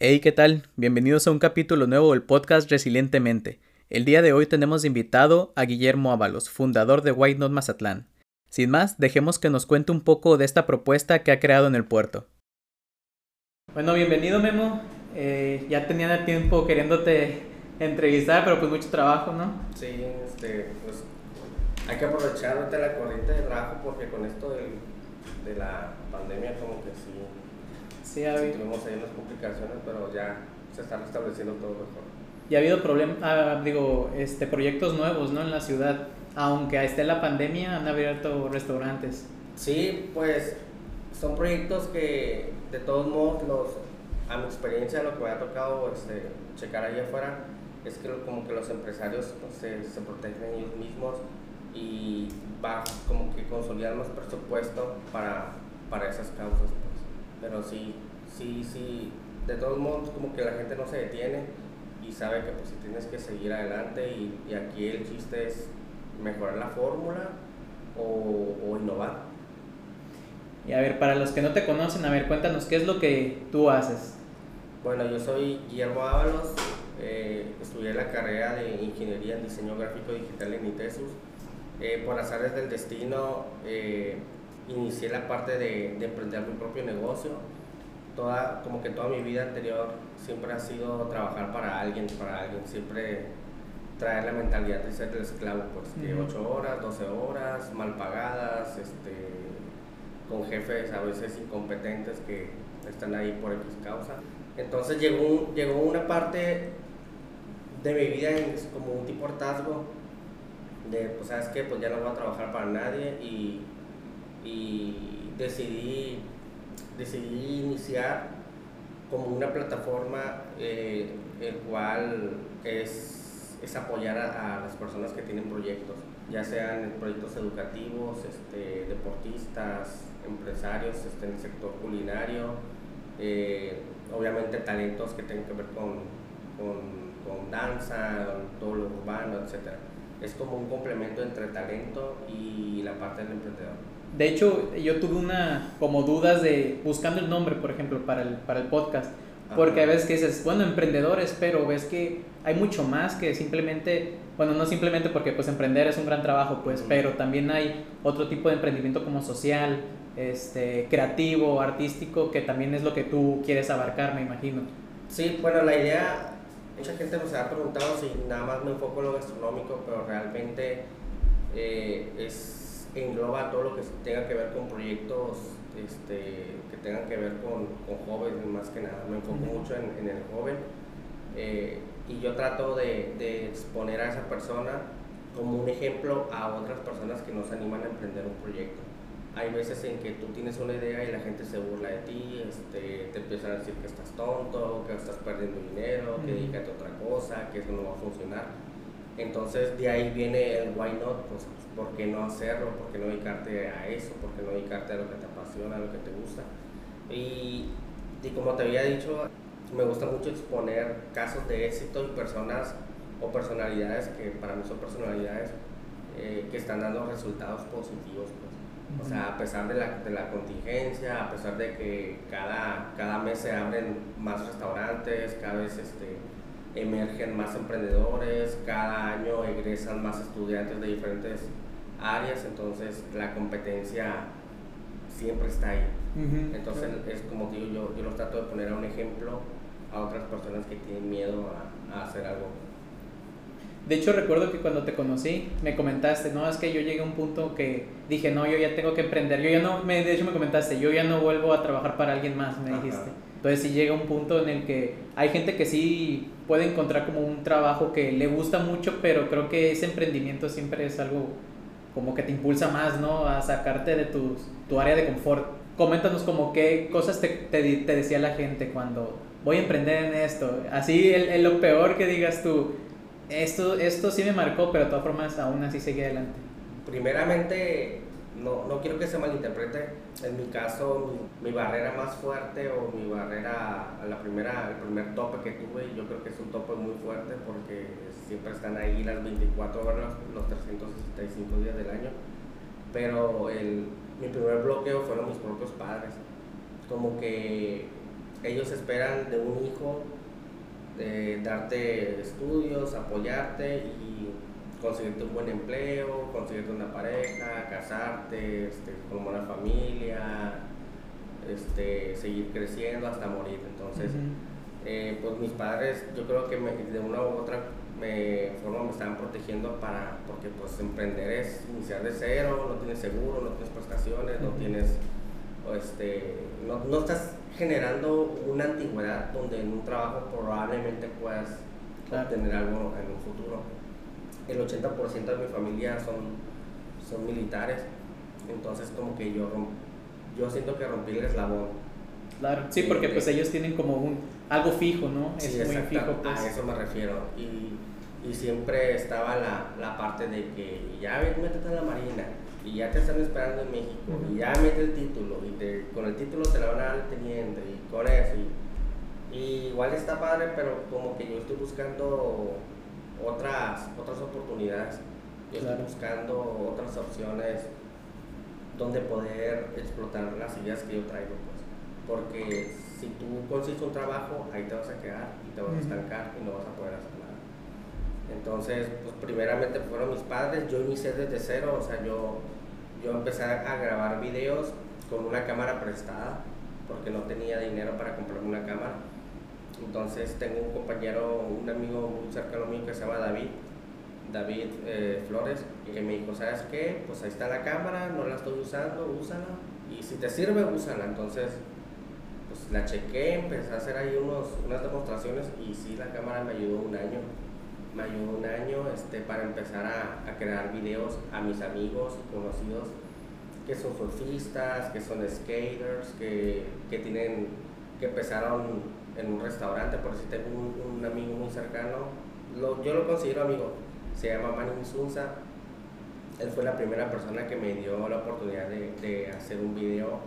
Hey, ¿qué tal? Bienvenidos a un capítulo nuevo del podcast Resilientemente. El día de hoy tenemos invitado a Guillermo Ábalos, fundador de White Not Mazatlán. Sin más, dejemos que nos cuente un poco de esta propuesta que ha creado en el puerto. Bueno, bienvenido Memo. Eh, ya tenía tiempo queriéndote entrevistar, pero pues mucho trabajo, ¿no? Sí, este, pues hay que aprovechar ahorita la corriente de trabajo porque con esto de la pandemia como que sí, Sí, ha habido, tuvimos ahí unas complicaciones, pero ya se está restableciendo todo mejor. y ha habido problem- ah, digo, este, proyectos nuevos, ¿no? En la ciudad. Aunque esté la pandemia, han abierto restaurantes. Sí, pues son proyectos que de todos modos los, a mi experiencia lo que me ha tocado este, checar ahí afuera es que lo- como que los empresarios pues, se, se protegen ellos mismos y va como que consolidar más presupuesto para, para esas causas pues. pero sí, sí, sí, de todos modos como que la gente no se detiene y sabe que pues si tienes que seguir adelante y, y aquí el chiste es mejorar la fórmula o, o innovar. Y a ver, para los que no te conocen, a ver, cuéntanos qué es lo que tú haces. Bueno, yo soy Guillermo Ábalos, eh, estudié la carrera de Ingeniería en Diseño Gráfico Digital en ITESUS. Eh, por azares del destino, eh, inicié la parte de, de emprender mi propio negocio. Toda, como que toda mi vida anterior siempre ha sido trabajar para alguien, para alguien, siempre traer la mentalidad de ser el esclavo, pues Ujú. 8 horas, 12 horas, mal pagadas, este, con jefes a veces incompetentes que están ahí por X causa. Entonces llegó, un- llegó una parte de mi vida en, como un tipo hartazgo de, pues sabes que pues ya no voy a trabajar para nadie y, y decidí, decidí iniciar como una plataforma eh, el cual es, es apoyar a, las personas que tienen proyectos, ya sean proyectos educativos, este, deportistas, empresarios este, en el sector culinario, eh, obviamente talentos que tengan que ver con, con, con danza, todo lo urbano, etc. Es como un complemento entre talento y la parte del emprendedor. De hecho, yo tuve una como dudas de buscando el nombre, por ejemplo, para el, para el podcast. Porque a veces que dices, bueno, emprendedores, pero ves que hay mucho más que simplemente, bueno, no simplemente porque pues emprender es un gran trabajo, pues, pero también hay otro tipo de emprendimiento como social, este, creativo, artístico, que también es lo que tú quieres abarcar, me imagino. Sí, bueno, la idea, mucha gente nos ha preguntado si nada más me enfoco en lo gastronómico, pero realmente eh, es, engloba todo lo que tenga que ver con proyectos este, que tengan que ver con, con jóvenes más que nada. Me enfoco Ujú. mucho en, en el joven eh, y yo trato de, de exponer a esa persona como un ejemplo a otras personas que nos animan a emprender un proyecto. Hay veces en que tú tienes una idea y la gente se burla de ti, este, te empiezan a decir que estás tonto, que estás perdiendo dinero, que Ujú. dedícate a otra cosa, que eso no va a funcionar. Entonces de ahí viene el why not, pues ¿por qué no hacerlo? ¿Por qué no dedicarte a eso? ¿Por qué no dedicarte a lo que te apasiona, a lo que te gusta? Y, y como te había dicho, me gusta mucho exponer casos de éxito y personas o personalidades que para mí son personalidades eh, que están dando resultados positivos. Pues. O sea, a pesar de la, de la contingencia, a pesar de que cada, cada mes se abren más restaurantes, cada vez este, emergen más emprendedores, cada año egresan más estudiantes de diferentes áreas, entonces la competencia siempre está ahí. Entonces es como digo, yo, yo los trato de poner a un ejemplo a otras personas que tienen miedo a, a hacer algo. De hecho, recuerdo que cuando te conocí, me comentaste, no, es que yo llegué a un punto que dije, no, yo ya tengo que emprender. Yo ya no, me, de hecho me comentaste, yo ya no vuelvo a trabajar para alguien más, me Ajá. dijiste. Entonces sí llega un punto en el que hay gente que sí puede encontrar como un trabajo que le gusta mucho, pero creo que ese emprendimiento siempre es algo como que te impulsa más, ¿no? A sacarte de tus, tu área de confort. Coméntanos como qué cosas te, te, te decía la gente cuando voy a emprender en esto. Así el, el- lo peor que digas tú, esto, esto sí me marcó, pero de todas formas aún así seguí adelante. Primeramente, no, no quiero que se malinterprete. En mi caso, mi, barrera más fuerte o mi barrera, la primera, el primer tope que tuve, yo creo que es un tope muy fuerte porque siempre están ahí las 24 horas, los 365 días del año. Pero el, mi primer bloqueo fueron mis propios padres. Como que ellos esperan de un hijo de darte estudios, apoyarte y conseguirte un buen empleo, conseguirte una pareja, casarte, este, formar una familia, este, seguir creciendo hasta morir. Entonces, eh, pues mis padres, yo creo que de una u otra me, forma me estaban protegiendo para, porque pues emprender es iniciar de cero, no tienes seguro, no tienes prestaciones, no tienes, este, no, no estás generando una antigüedad donde en un trabajo probablemente puedas obtener algo en un futuro. El 80% de mi familia son, son militares, entonces como que yo, yo siento que rompí el eslabón. Claro, sí, porque pues ellos tienen como un algo fijo, ¿no? Sí, es muy fijo. Pues. A eso me refiero. Y, y siempre estaba la, la, parte de que ya métete en la marina y ya te están esperando en México y ya mete el título y te, con el título te la van a dar teniente y con eso. Y, igual está padre, pero como que yo estoy buscando otras, otras oportunidades. Yo estoy buscando otras opciones donde poder explotar las ideas que yo traigo. Pues. Porque si tú consigues un trabajo, ahí te vas a quedar y te vas a estancar y no vas a poder hacer nada. Entonces, pues primeramente fueron mis padres, yo inicié desde cero, o sea, yo yo empecé a grabar videos con una cámara prestada porque no tenía dinero para comprarme una cámara. Entonces tengo un compañero, un amigo muy cercano mío que se llama David, David eh, Flores, y que me dijo, ¿sabes qué? Pues ahí está la cámara, no la estoy usando, úsala. Y si te sirve, úsala. Entonces, pues la chequé, empecé a hacer ahí unos, unas demostraciones y sí, la cámara me ayudó un año me ayudó un año este, para empezar a, a, crear videos a mis amigos conocidos que son surfistas, que son skaters, que, que tienen, que empezaron en un restaurante, por si tengo un, un, amigo muy cercano, lo, yo lo considero amigo, se llama Manny Sunza, él fue la primera persona que me dio la oportunidad de, de hacer un video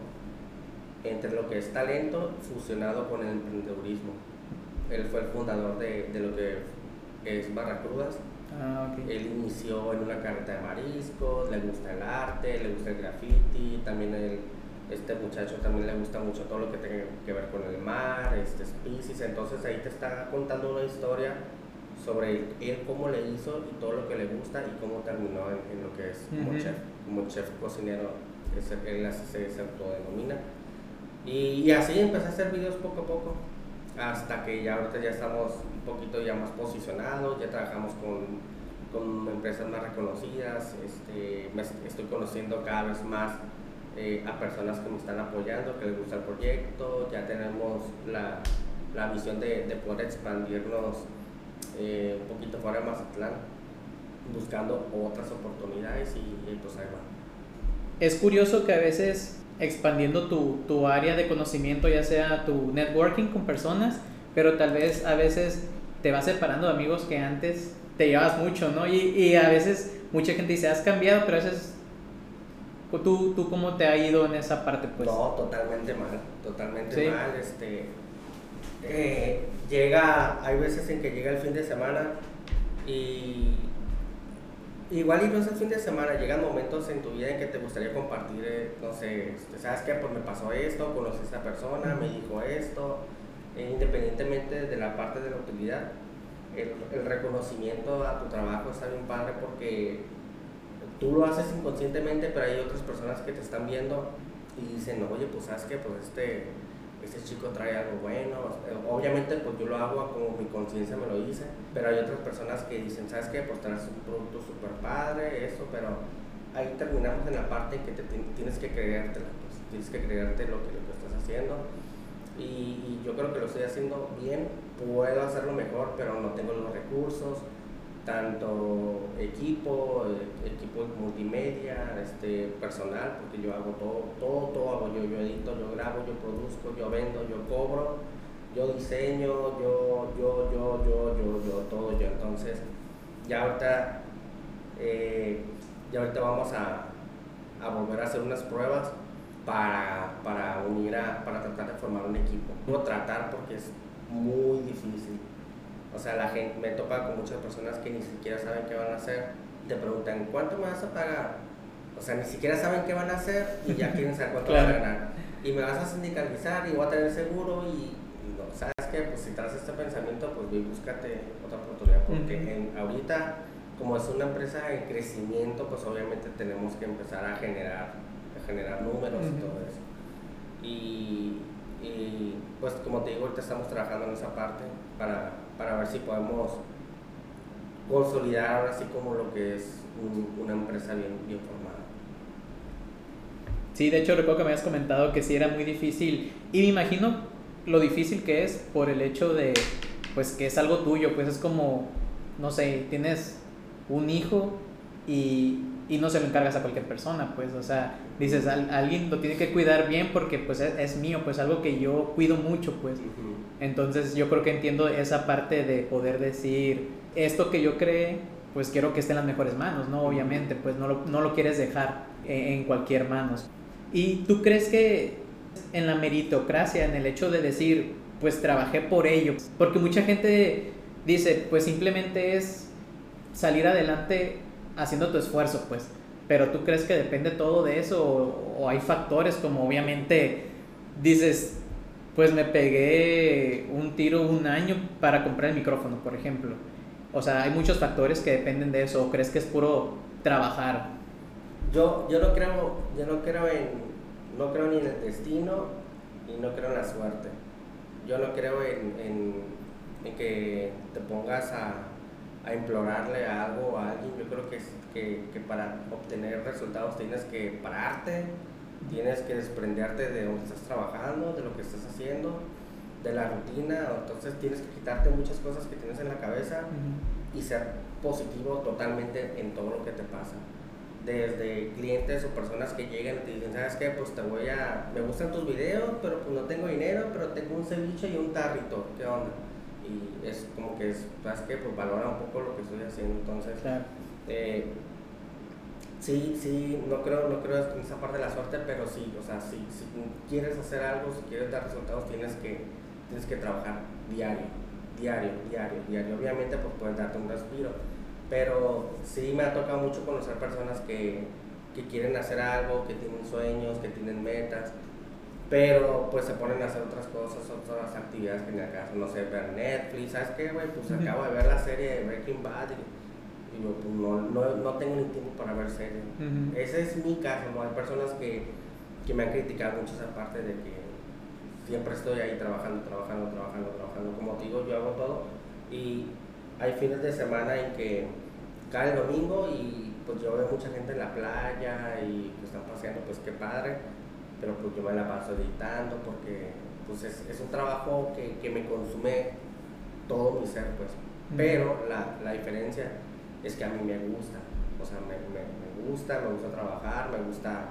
entre lo que es talento fusionado con el emprendedurismo. Él fue el fundador de, de lo que es Barracrudas. Ah, Él inició en una carreta de mariscos, le gusta el arte, le gusta el graffiti, también el, este muchacho también le gusta mucho todo lo que tenga que ver con el mar, este species, entonces ahí te está contando una historia sobre él, cómo le hizo y todo lo que le gusta y cómo terminó en, lo que es como chef, como chef cocinero, es, él así se, se autodenomina. Y, y así empecé a hacer videos poco a poco hasta que ya ahorita ya estamos un poquito ya más posicionados, ya trabajamos con, con empresas más reconocidas, este, estoy conociendo cada vez más eh, a personas que me están apoyando, que les gusta el proyecto, ya tenemos la, la visión de, de, poder expandirnos eh, un poquito fuera de Mazatlán, buscando otras oportunidades y, y pues ahí va. Es curioso que a veces expandiendo tu, tu, área de conocimiento, ya sea tu networking con personas, pero tal vez a veces te vas separando de amigos que antes te llevas mucho, ¿no? Y, y a veces mucha gente dice, has cambiado, pero a veces ¿Tú, ¿Tú cómo te ha ido en esa parte? Pues? No, totalmente mal, totalmente mal. Este, eh, llega, hay veces en que llega el fin de semana y Igual y no es el fin de semana, llegan momentos en tu vida en que te gustaría compartir, eh, no sé, este, ¿sabes qué? Pues me pasó esto, conocí a esta persona, me dijo esto, e independientemente de la parte de la utilidad, el, el, reconocimiento a tu trabajo está bien padre porque tú lo haces inconscientemente, pero hay otras personas que te están viendo y dicen, oye, pues sabes qué, pues este este chico trae algo bueno. Obviamente, pues yo lo hago como mi conciencia me lo dice, pero hay otras personas que dicen, ¿sabes qué? Pues traes un producto súper padre, eso, pero ahí terminamos en la parte que te tienes que creerte pues, tienes que creerte lo que, lo que estás haciendo. Y yo creo que lo estoy haciendo bien, puedo hacerlo mejor, pero no tengo los recursos tanto equipo, equipo multimedia, este, personal, porque yo hago todo, todo, todo hago yo, yo edito, yo grabo, yo produzco, yo vendo, yo cobro, yo diseño, yo, yo, yo, yo, yo, yo, todo yo. Entonces, ya ahorita, eh, ya ahorita vamos a, a, volver a hacer unas pruebas para, para unir a, para tratar de formar un equipo. No tratar porque es muy difícil o sea, la gente me topa con muchas personas que ni siquiera saben qué van a hacer. Te preguntan, ¿cuánto me vas a pagar? O sea, ni siquiera saben qué van a hacer y ya quieren saber cuánto van a ganar. Y me vas a sindicalizar y voy a tener seguro y qué? Pues si traes este pensamiento, pues búscate otra oportunidad, porque en, ahorita, como es una empresa en crecimiento, pues obviamente tenemos que empezar a generar, a generar números y todo eso. Y, y, pues como te digo, ahorita estamos trabajando en esa parte para, para ver si podemos consolidar así como lo que es una empresa bien, bien formada. Sí, de hecho recuerdo que me habías comentado que sí era muy difícil y me imagino lo difícil que es por el hecho de pues que es algo tuyo, pues es como, no sé, tienes un hijo y, y no se lo encargas a cualquier persona, pues, o sea, dices, alguien lo tiene que cuidar bien porque pues es, es, mío, pues algo que yo cuido mucho, pues. Entonces yo creo que entiendo esa parte de poder decir, esto que yo creé, pues quiero que esté en las mejores manos, ¿no? Obviamente, pues no lo, no lo quieres dejar en, en cualquier manos. ¿Y tú crees que en la meritocracia, en el hecho de decir, pues trabajé por ello? Porque mucha gente dice, pues simplemente es salir adelante haciendo tu esfuerzo, pues. Pero tú crees que depende todo de eso o, hay factores como obviamente dices, pues me pegué un tiro un año para comprar el micrófono, por ejemplo. O sea, hay muchos factores que dependen de eso. ¿O crees que es puro trabajar? Yo, yo no creo, yo no creo en, no creo ni en el destino y no creo en la suerte. Yo no creo en, en, en que te pongas a, a, implorarle algo a alguien. Yo creo que, que, que, para obtener resultados tienes que pararte, tienes que desprenderte de donde estás trabajando, de lo que estás haciendo, de la rutina. Entonces tienes que quitarte muchas cosas que tienes en la cabeza y ser positivo totalmente en todo lo que te pasa desde clientes o personas que llegan y te dicen, ¿sabes qué? Pues te voy a, me gustan tus videos, pero pues no tengo dinero, pero tengo un ceviche y un tarrito, ¿qué onda? Y es como que, es, ¿sabes qué? Pues valora un poco lo que estoy haciendo, entonces, eh, sí, sí, no creo, no creo en esa parte de la suerte, pero sí, o sea, si, si quieres hacer algo, si quieres dar resultados, tienes que, tienes que trabajar diario, diario, diario, diario, obviamente pues puedes darte un respiro, pero sí me ha tocado mucho conocer personas que, que quieren hacer algo, que tienen sueños, que tienen metas, pero pues se ponen a hacer otras cosas, otras actividades que en el caso, no sé, ver Netflix, ¿sabes qué, güey? Pues acabo de ver la serie de Breaking Bad y, digo, pues no, no, no, tengo ni tiempo para ver series. Ese es mi caso, ¿no? Hay personas que, que me han criticado mucho esa parte de que siempre estoy ahí trabajando, trabajando, trabajando, trabajando. Como te digo, yo hago todo y hay fines de semana en que cae el domingo y pues yo veo mucha gente en la playa y que están paseando, pues qué padre, pero pues yo me la paso editando porque pues es, es un trabajo que, que, me consume todo mi ser, pues. Pero la, la, diferencia es que a mí me gusta, o sea, me, me, me gusta, me gusta trabajar, me gusta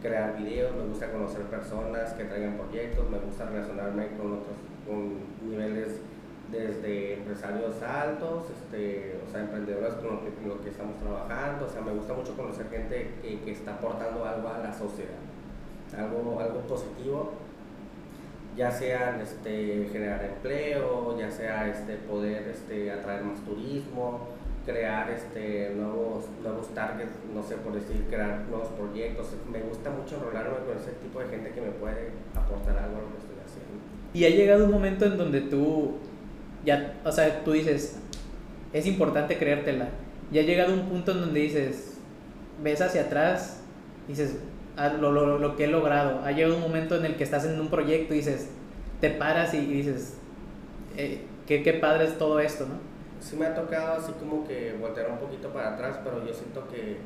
crear videos, me gusta conocer personas que traigan proyectos, me gusta relacionarme con otros, con niveles desde empresarios altos, este, o sea, emprendedores con los que, estamos trabajando, o sea, me gusta mucho conocer gente que, que, está aportando algo a la sociedad, algo, algo positivo, ya sea este, generar empleo, ya sea este, poder este, atraer más turismo, crear este, nuevos, nuevos targets, no sé por decir, crear nuevos proyectos. Me gusta mucho enrolarme con ese tipo de gente que me puede aportar algo a lo que estoy haciendo. Y ha llegado un momento en donde tú ya, o sea, tú dices, es importante creértela. Ya ha llegado un punto en donde dices, ves hacia atrás, dices, lo, lo, lo, que he logrado. Ha llegado un momento en el que estás en un proyecto y dices, te paras y, dices, eh, qué, qué padre es todo esto, ¿no? Sí me ha tocado así como que voltear un poquito para atrás, pero yo siento que,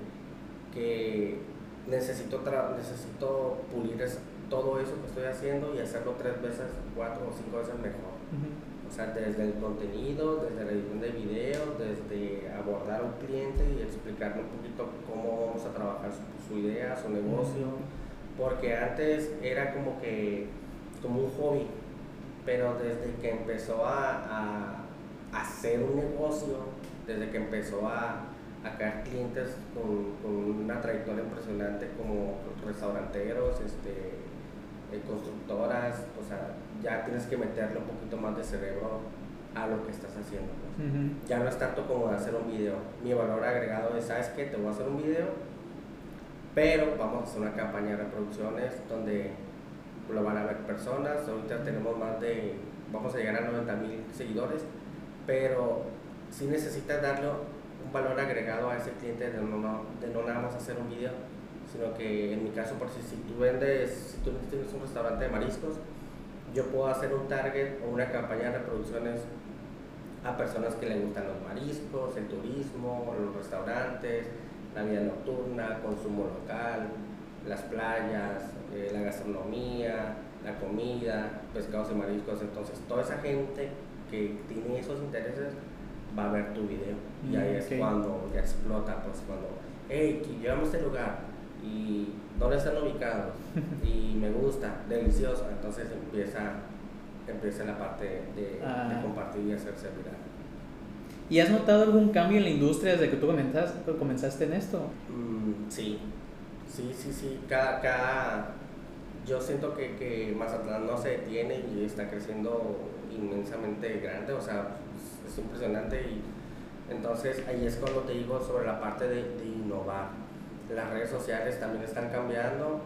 que necesito, necesito pulir todo eso que estoy haciendo y hacerlo tres veces, cuatro o cinco veces mejor. O sea, desde el contenido, desde la edición de videos, desde abordar a un cliente y explicarle un poquito cómo vamos a trabajar su, idea, su negocio. Porque antes era como que, como un hobby, pero desde que empezó a, a hacer un negocio, desde que empezó a, a caer clientes con, con, una trayectoria impresionante como restauranteros, este, eh, constructoras, o sea, ya tienes que meterle un poquito más de cerebro a lo que estás haciendo. Pues. Ya no es tanto como hacer un video. Mi valor agregado es, ¿sabes qué? Te voy a hacer un video, pero vamos a hacer una campaña de reproducciones donde lo van a ver personas. Ahorita tenemos más de vamos a llegar a 90 mil seguidores, pero sí necesitas darle un valor agregado a ese cliente de no, de no nada más hacer un video, sino que en mi caso, por si, si tú vendes, si tú tienes un restaurante de mariscos, yo puedo hacer un target o una campaña de reproducciones a personas que les gustan los mariscos, el turismo, los restaurantes, la vida nocturna, consumo local, las playas, eh, la gastronomía, la comida, pescados y mariscos. Entonces, toda esa gente que tiene esos intereses va a ver tu video. y ahí es cuando ya explota, pues cuando, hey, llegamos a este lugar y dónde están ubicados y me gusta, delicioso. Entonces empieza, empieza la parte de, ah. compartir y hacerse viral. ¿Y has notado algún cambio en la industria desde que tú comenzaste, comenzaste en esto? Mm, sí, sí, sí, sí. Cada, cada, yo siento que, que Mazatlán no se detiene y está creciendo inmensamente grande, o sea, es, impresionante y entonces ahí es cuando te digo sobre la parte de, de, innovar. Las redes sociales también están cambiando,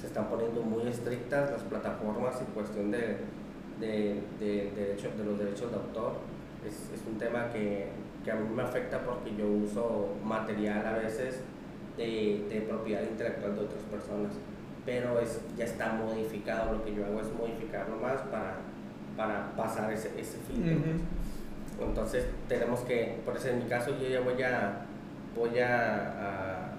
se están poniendo muy estrictas las plataformas en cuestión de, de, de, derecho, de los derechos de autor. Es, es un tema que, que, a mí me afecta porque yo uso material a veces de, de propiedad intelectual de otras personas pero es, ya está modificado, lo que yo hago es modificarlo más para, para pasar ese, ese filtro. Entonces tenemos que, por eso en mi caso yo ya voy a, voy a,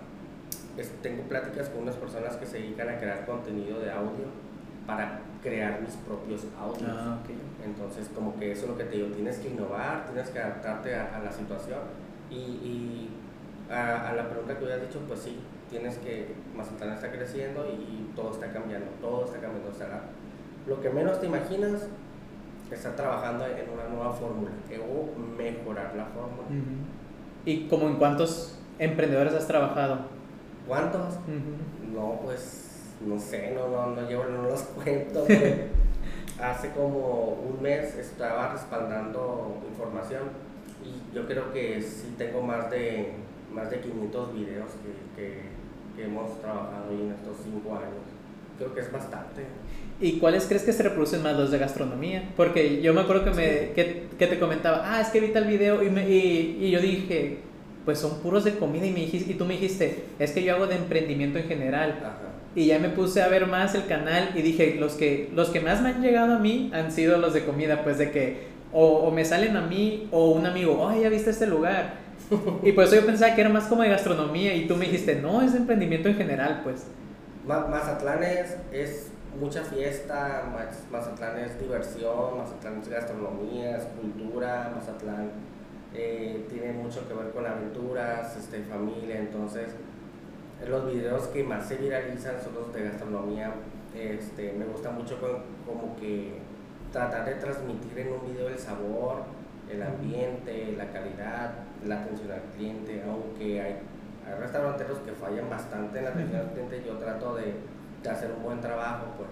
tengo pláticas con unas personas que se dedican a crear contenido de audio para crear mis propios audios. Ah, Entonces como que eso es lo que te digo, tienes que innovar, tienes que adaptarte a, la situación y, y a, a, la pregunta que habías dicho, pues sí, tienes que, Mazatlán está creciendo y, todo está cambiando, todo está cambiando. O sea, lo que menos te imaginas, está trabajando en una nueva fórmula o mejorar la fórmula. ¿Y como en cuántos emprendedores has trabajado? ¿Cuántos? No, pues no sé, no, no, no, llevo, no los cuento. hace como un mes estaba respaldando información y yo creo que sí tengo más de, más de 500 videos que, que que hemos trabajado en estos cinco años. Creo que es bastante. ¿Y cuáles crees que se reproducen más los de gastronomía? Porque yo me acuerdo que, me, que, que te comentaba, ah, es que vi el video y, me, y, y, yo dije, pues son puros de comida y, me dijiste, y tú me dijiste, es que yo hago de emprendimiento en general. Y ya me puse a ver más el canal y dije, los que, los que más me han llegado a mí han sido los de comida, pues de que o, o me salen a mí o un amigo, oh, ya viste este lugar y por eso yo pensaba que era más como de gastronomía y tú me dijiste, no, es emprendimiento en general, pues. Mazatlán es, es mucha fiesta, Mazatlán es diversión, Mazatlán es gastronomía, es cultura, Mazatlán eh, tiene mucho que ver con aventuras, este, familia, entonces los videos que más se viralizan son los de gastronomía. Este, me gusta mucho como que tratar de transmitir en un video el sabor, el ambiente, la calidad, la atención al cliente, aunque hay, hay restauranteros que fallan bastante en la atención al cliente, yo trato de, de, hacer un buen trabajo, pues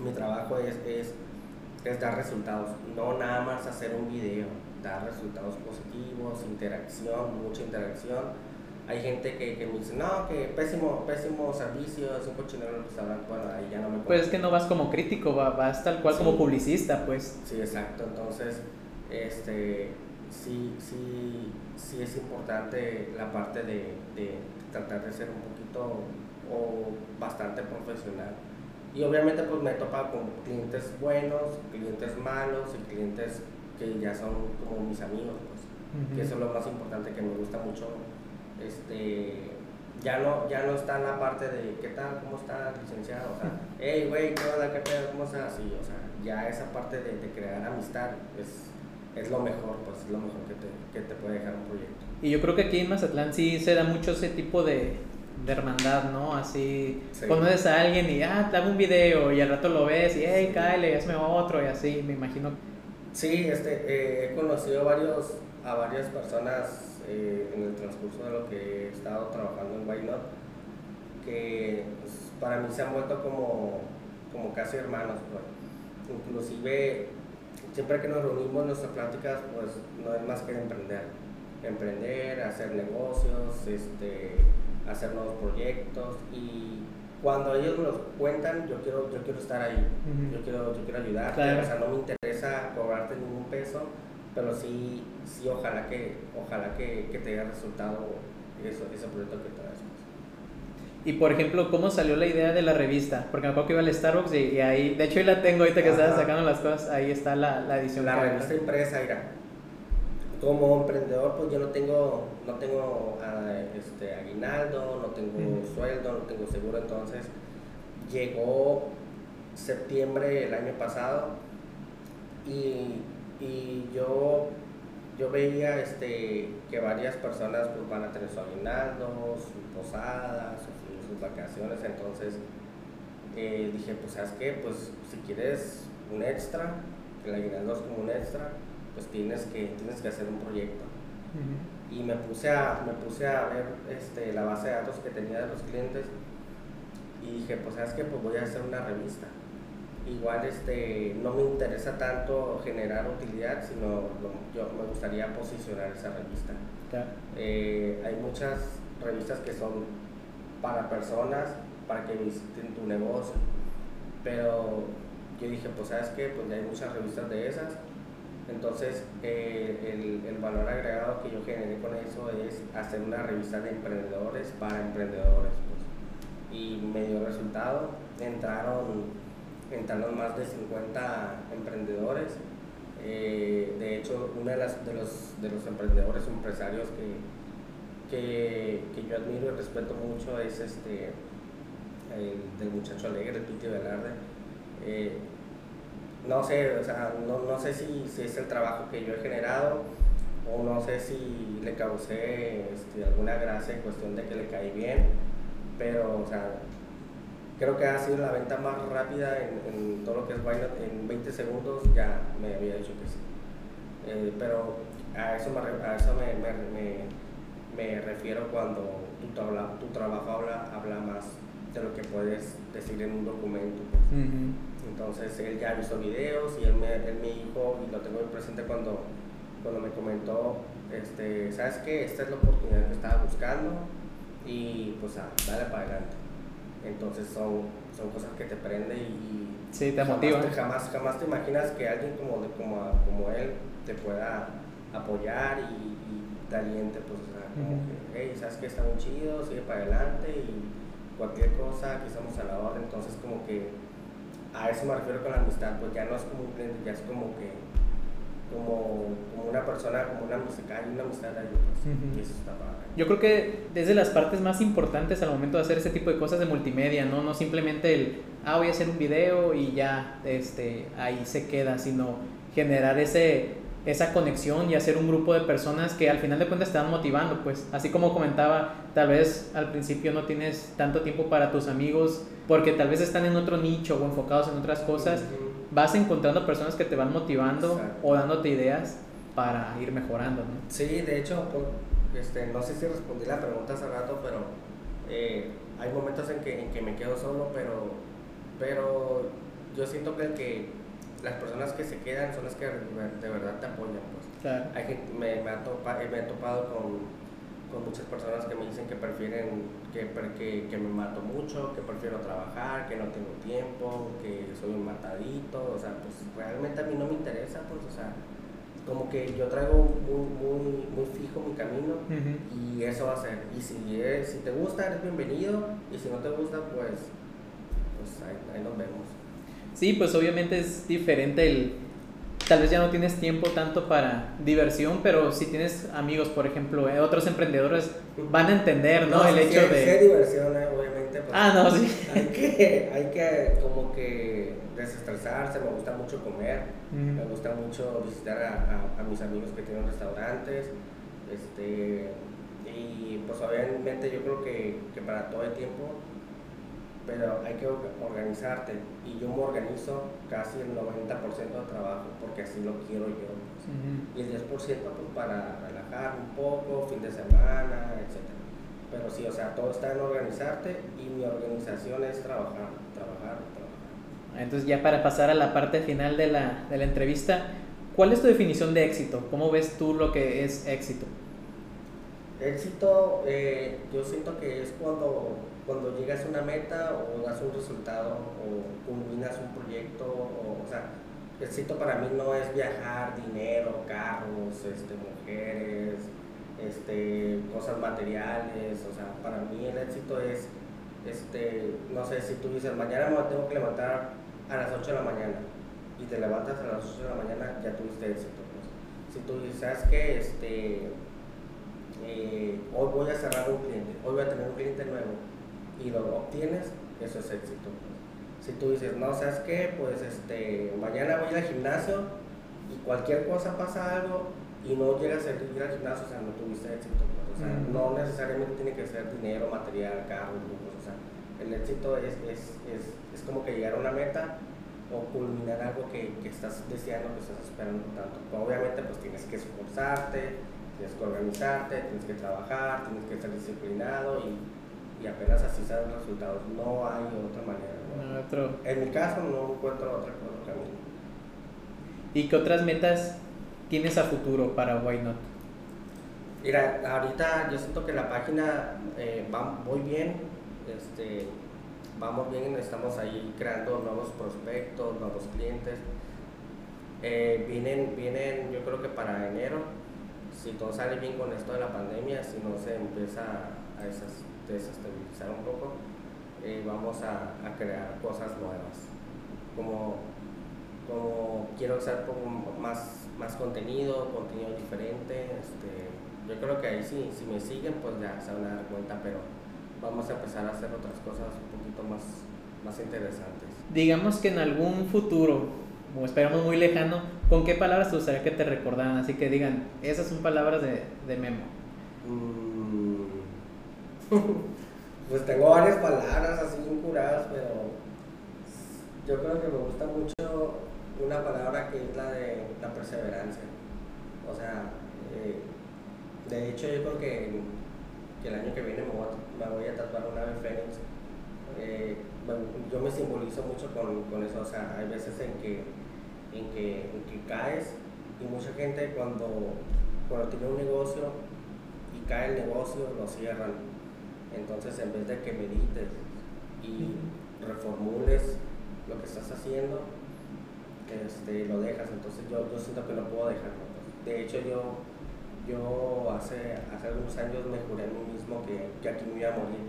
mi trabajo es, es, es, dar resultados, no nada más hacer un video, dar resultados positivos, interacción, mucha interacción. Hay gente que, que me dice, no, que pésimo, pésimo servicio, es un cochinero el restaurante, bueno, ahí ya no me... Pues es que no vas como crítico, vas tal cual como publicista, pues. Sí, exacto, entonces, este, sí, sí, sí es importante la parte de, de, tratar de ser un poquito o bastante profesional. Y obviamente pues me he topado con clientes buenos, clientes malos y clientes que ya son como mis amigos, pues, que eso es lo más importante que me gusta mucho. Este, ya no, ya no está la parte de qué tal, cómo está licenciado, o sea, hey güey, ¿qué onda, qué pedo, cómo estás? Sí, o sea, ya esa parte de, de crear amistad es es lo mejor, pues es lo mejor que te, que te puede dejar un proyecto. Y yo creo que aquí en Mazatlán sí se da mucho ese tipo de, de hermandad, ¿no? Así, sí. conoces a alguien y, ah, te hago un video y al rato lo ves y, hey, cállale, hazme otro y así, me imagino. Sí, este, eh, he conocido varios, a varias personas eh, en el transcurso de lo que he estado trabajando en Not, que pues, para mí se han vuelto como, como casi hermanos, pues. inclusive siempre que nos reunimos en nuestras pláticas, pues no es más que emprender. Emprender, hacer negocios, este, hacer nuevos proyectos. Y, cuando ellos me lo cuentan, yo quiero, yo quiero estar ahí, yo, quiero, yo quiero ayudar, o sea, no me interesa cobrarte ningún peso, pero sí, sí ojalá que, ojalá que, que te haya resultado eso, ese proyecto que traes. Y por ejemplo, ¿cómo salió la idea de la revista? Porque me acuerdo que iba al Starbucks y, ahí, de hecho, ahí la tengo ahorita que estás sacando las cosas, ahí está la, la edición. La revista impresa, mira. Como emprendedor, pues yo no tengo, no tengo ah, este, aguinaldo, no tengo sueldo, no tengo seguro, entonces llegó septiembre el año pasado y, y yo yo veía este, que varias personas pues, van a tener su aguinaldo, sus posadas, sus, vacaciones, entonces eh, dije, pues sabes qué, pues si quieres un extra, que el aguinaldo es como un extra, pues tienes que, tienes que hacer un proyecto. Y me puse, a, me puse a ver este, la base de datos que tenía de los clientes y dije, pues sabes qué, pues voy a hacer una revista igual este, no me interesa tanto generar utilidad, sino yo me gustaría posicionar esa revista. Eh, hay muchas revistas que son para personas, para que visiten tu negocio, pero yo dije, pues sabes qué, pues ya hay muchas revistas de esas, entonces eh, el, el, valor agregado que yo generé con eso es hacer una revista de emprendedores para emprendedores. Pues. Y me dio resultado, entraron entraron más de 50 emprendedores. Eh, de hecho, uno de, de, los, de los emprendedores empresarios que, que, que, yo admiro y respeto mucho es este, el del muchacho alegre, Piti Velarde. Eh, no sé, o sea, no, no sé si, si, es el trabajo que yo he generado o no sé si le causé este, alguna gracia en cuestión de que le caí bien, pero o sea, creo que ha sido la venta más rápida en, todo lo que es Wine En 20 segundos ya me había dicho que sí. Eh, pero a eso, me, a eso me, me, me, refiero cuando tu, tu trabajo habla, habla más de lo que puedes decir en un documento. Pues. Entonces él ya visto videos y él me, él me dijo, y lo tengo muy presente cuando, cuando me comentó, este, ¿sabes qué? Esta es la oportunidad que estaba buscando y pues a, dale para adelante. Entonces son, son cosas que te prenden y sí, te motivan. Jamás, jamás te imaginas que alguien como, de, como, como él te pueda apoyar y, y te aliente, pues, o sea, como que, hey, sabes que está muy chido, sigue para adelante y cualquier cosa, aquí estamos a la hora. Entonces, como que a eso me refiero con la amistad, pues ya no es como un cliente, ya es como que como, como una persona, como una música, hay una amistad ahí, pues, y eso está padre. Yo creo que desde las partes más importantes al momento de hacer ese tipo de cosas de multimedia, ¿no? No simplemente el, ah, voy a hacer un video y ya, este, ahí se queda, sino generar ese, esa conexión y hacer un grupo de personas que al final de cuentas te van motivando, pues así como comentaba, tal vez al principio no tienes tanto tiempo para tus amigos porque tal vez están en otro nicho o enfocados en otras cosas vas encontrando personas que te van motivando o dándote ideas para ir mejorando, ¿no? Sí, de hecho, este, no sé si respondí la pregunta hace rato, pero eh, hay momentos en que, en que me quedo solo, pero, pero yo siento que, que las personas que se quedan son las que de verdad te apoyan. Pues. Hay me, me, ha topado, me he topado con con muchas personas que me dicen que prefieren, que, que, que, me mato mucho, que prefiero trabajar, que no tengo tiempo, que soy un matadito, o sea, pues realmente a mí no me interesa, pues, o sea, como que yo traigo muy, muy, muy fijo mi camino y eso va a ser. Y si, si te gusta, eres bienvenido, y si no te gusta, pues, pues ahí, ahí nos vemos. Sí, pues obviamente es diferente el tal vez ya no tienes tiempo tanto para diversión, pero si tienes amigos, por ejemplo, eh, otros emprendedores van a entender, ¿no? el hecho de... diversión, eh, ah, no, sí. Hay que, hay que como que desestresarse, me gusta mucho comer, me gusta mucho visitar a, a, mis amigos que tienen restaurantes, este, y pues obviamente yo creo que, que para todo el tiempo pero hay que organizarte y yo me organizo casi el 90% del trabajo porque así lo quiero yo. Y el 10% pues, para relajar un poco, fin de semana, etc. Pero sí, o sea, todo está en organizarte y mi organización es trabajar, trabajar, trabajar. Entonces ya para pasar a la parte final de la, de la entrevista, ¿cuál es tu definición de éxito? ¿Cómo ves tú lo que es éxito? Éxito, eh, yo siento que es cuando, cuando llegas a una meta o das un resultado o culminas un proyecto, o, o sea, éxito para mí no es viajar, dinero, carros, este, mujeres, este, cosas materiales, o sea, para mí el éxito es, este, no sé, si tú dices, mañana me tengo que levantar a las 8 de la mañana y te levantas a las 8 de la mañana, ya tuviste éxito. Pues. Si tú dices, ¿sabes qué? Este, eh, hoy voy a cerrar un cliente, hoy voy a tener un cliente nuevo y lo obtienes, eso es éxito. Si tú dices, no, ¿sabes qué? Pues este, mañana voy al gimnasio y cualquier cosa pasa algo, y no llegas a ir al gimnasio, o sea, no tuviste éxito. Pues, o sea, no necesariamente tiene que ser dinero, material, carro, o sea, el éxito es, es, es, es, como que llegar a una meta o culminar algo que, que estás deseando, que estás esperando tanto. Pues, obviamente, pues tienes que esforzarte, tienes que organizarte, tienes que trabajar, tienes que estar disciplinado y, y apenas así sabes los resultados. No hay otra manera. ¿no? otro. En mi caso, no encuentro otra, otro camino. ¿Y qué otras metas tienes a futuro para Why Not? Mira, ahorita yo siento que la página eh, va muy bien, este, vamos bien, estamos ahí creando nuevos prospectos, nuevos clientes. Eh, vienen, vienen, yo creo que para enero, si todo sale bien con esto de la pandemia, si no se empieza a desestabilizar un poco, eh, vamos a, a, crear cosas nuevas. Como, como quiero hacer como más más contenido, contenido diferente. Este, yo creo que ahí sí, si me siguen, pues ya se van a dar cuenta, pero vamos a empezar a hacer otras cosas un poquito más, más interesantes. Digamos que en algún futuro, o esperamos muy lejano, ¿con qué palabras te gustaría que te recordaran? Así que digan, esas son palabras de, de Memo. Mm. pues tengo varias palabras así curadas, pero yo creo que me gusta mucho una palabra que es la de la perseverancia. O sea, eh, de hecho yo creo que, el año que viene me voy a, tatuar una ave fénix. Eh, yo me simbolizo mucho con, eso, o sea, hay veces en que, en que, caes y mucha gente cuando, cuando tiene un negocio y cae el negocio lo cierran. Entonces en vez de que medites y reformules lo que estás haciendo, este, lo dejas, entonces yo, yo siento que no puedo dejarlo. De hecho, yo, yo hace, hace algunos años me juré a mí mismo que, que, aquí me iba a morir.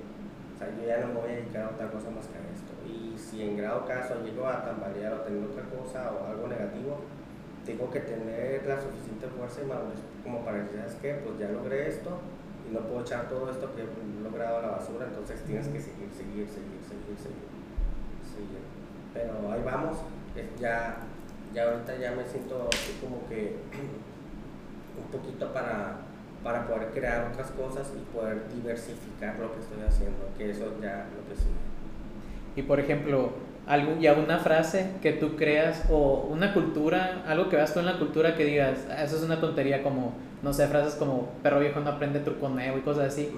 O sea, yo ya no me voy a dedicar a otra cosa más que a esto. Y si en grado caso llego a tambalear o tener otra cosa o algo negativo, tengo que tener la suficiente fuerza y madurez como para decir, ¿sabes qué? Pues ya logré esto y no puedo echar todo esto que he logrado a la basura, entonces tienes que seguir, seguir, seguir, seguir, seguir. seguir. Pero ahí vamos, ya ya ahorita ya me siento así como que un poquito para, para poder crear otras cosas y poder diversificar lo que estoy haciendo, que eso ya lo que sí. Y por ejemplo, algún, ya una frase que tú creas o una cultura, algo que veas tú en la cultura que digas, ah, eso es una tontería como, no sé, frases como perro viejo no aprende truco nuevo y cosas así.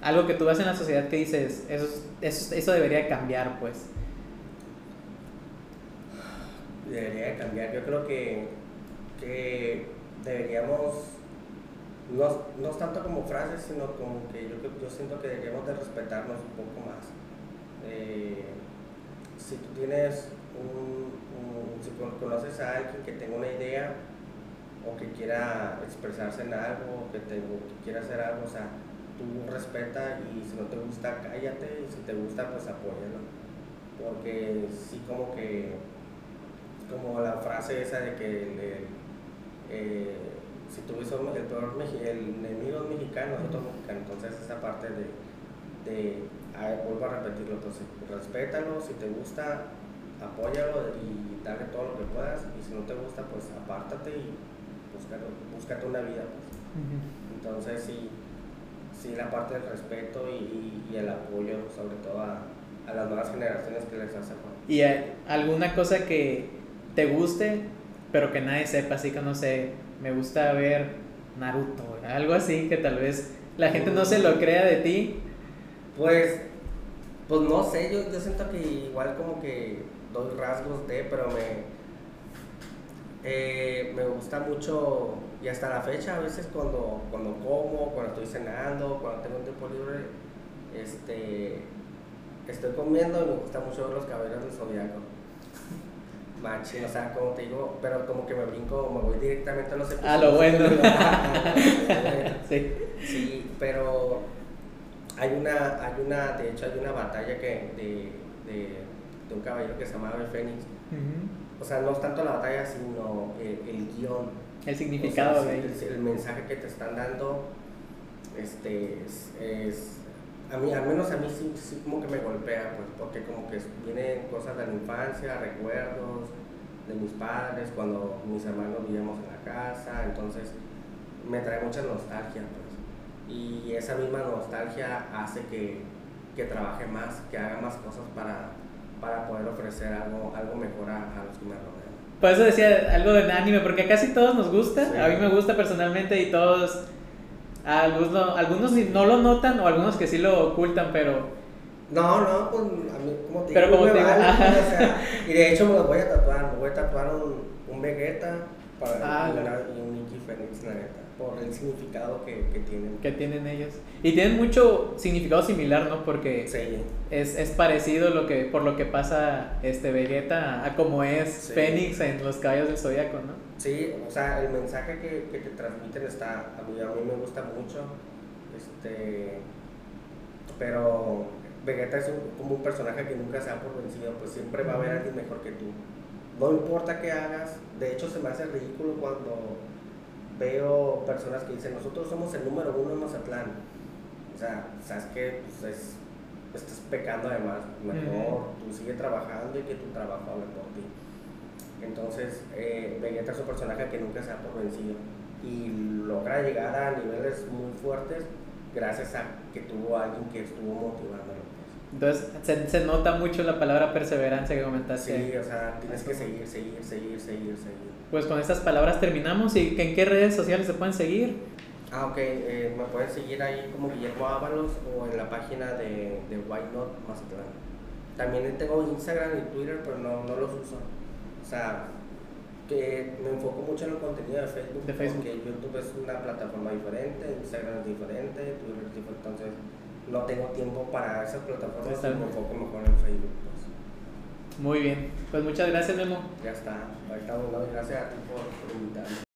Algo que tú ves en la sociedad que dices, eso, eso, eso debería cambiar, pues debería cambiar. Yo creo que, que deberíamos, no, no tanto como frases, sino como que yo, yo siento que deberíamos de respetarnos un poco más. Eh, si tú tienes un, si conoces a alguien que tenga una idea o que quiera expresarse en algo, o que, te, quiera hacer algo, o sea, tú respeta y si no te gusta, cállate y si te gusta, pues apóyalo. Porque sí como que como la frase esa de que eh, si tú ves el peor el enemigo es mexicano, nosotros mexicanos, entonces esa parte de, de vuelvo a repetirlo, entonces respétalo, si te gusta, apóyalo y dale todo lo que puedas, y si no te gusta, pues apártate y búscate una vida. Pues. Entonces sí, sí la parte del respeto y, y, el apoyo, sobre todo a, a, las nuevas generaciones que les hace falta. ¿Y alguna cosa que te guste, pero que nadie sepa, así que no sé, me gusta ver Naruto, algo así que tal vez la gente no se lo crea de ti. Pues, pues no sé, yo, siento que igual como que doy rasgos de, pero me... Eh, me gusta mucho, y hasta la fecha, a veces cuando, cuando como, cuando estoy cenando, cuando tengo un tiempo libre, este, estoy comiendo y me gusta mucho ver los caballeros del zodiaco. Machín, o sea, como te digo, pero como que me brinco, me voy directamente a los episodios. A lo bueno. sí. Sí, pero hay una, hay una, de hecho hay una batalla que de, de, de un caballero que se llamaba el Fénix. O sea, no es tanto la batalla, sino el, el guion. El significado O sea, el, el mensaje que te están dando, este, es, es- a mí, al menos a mí sí, sí como que me golpea, pues, porque como que vienen cosas de la infancia, recuerdos de mis padres, cuando mis hermanos vivíamos en la casa, entonces me trae mucha nostalgia, pues. Y esa misma nostalgia hace que, que trabaje más, que haga más cosas para, para poder ofrecer algo, algo mejor a, a los que me rodean. Por eso decía algo de anime, porque a casi todos nos gusta. Sí. A mí me gusta personalmente y todos. A algunos, algunos ni- no lo notan o algunos que sí lo ocultan, pero. No, no, pues a mí, como te Pero digo, como me te digo, vale, ajá. o sea, y de hecho me lo voy a tatuar, me voy a tatuar un, un Vegeta para Ah, la- una- y Phoenix, la neta, por el significado que, que tienen. que tienen ellos. Y tienen mucho significado similar, ¿no? Porque Sí, es, es parecido lo que, por lo que pasa este Vegeta a como es Sí. Fénix en los caballos del Zodíaco, ¿no? sí, o sea, el mensaje que, que te transmiten está, a mí, a mí me gusta mucho, este, pero Vegeta es un- como un personaje que nunca se da por vencido, pues siempre va a haber alguien mejor que tú. No importa qué hagas, de hecho se me hace ridículo cuando veo personas que dicen, nosotros somos el número uno en Mazatlán. O sea, sabes que pues es, estás pecando además, mejor tú sigue trabajando y que tu trabajo hable por ti. Entonces, eh, Vegeta es un personaje que nunca se da por vencido y logra llegar a niveles muy fuertes gracias a que tuvo alguien que estuvo motivándolo. Entonces se, se nota mucho la palabra perseverancia que comentaste. Sí, o sea, tienes que seguir, seguir, seguir, seguir, seguir. Pues con estas palabras terminamos y ¿en qué redes sociales se pueden seguir? Ah, ok, eh, me pueden seguir ahí como Guillermo Ábalos o en la página de, de White Not Mazatlán. También tengo Instagram y Twitter, pero no, no los uso. O sea, que me enfoco mucho en el contenido de Facebook, De Facebook. porque YouTube es una plataforma diferente, Instagram es diferente, Twitter es diferente, entonces no tengo tiempo para esas plataformas y me enfoco mejor en Facebook. pues. Muy bien. Pues muchas gracias, Memo. Ya está, ahí estamos, gracias a ti por invitarme.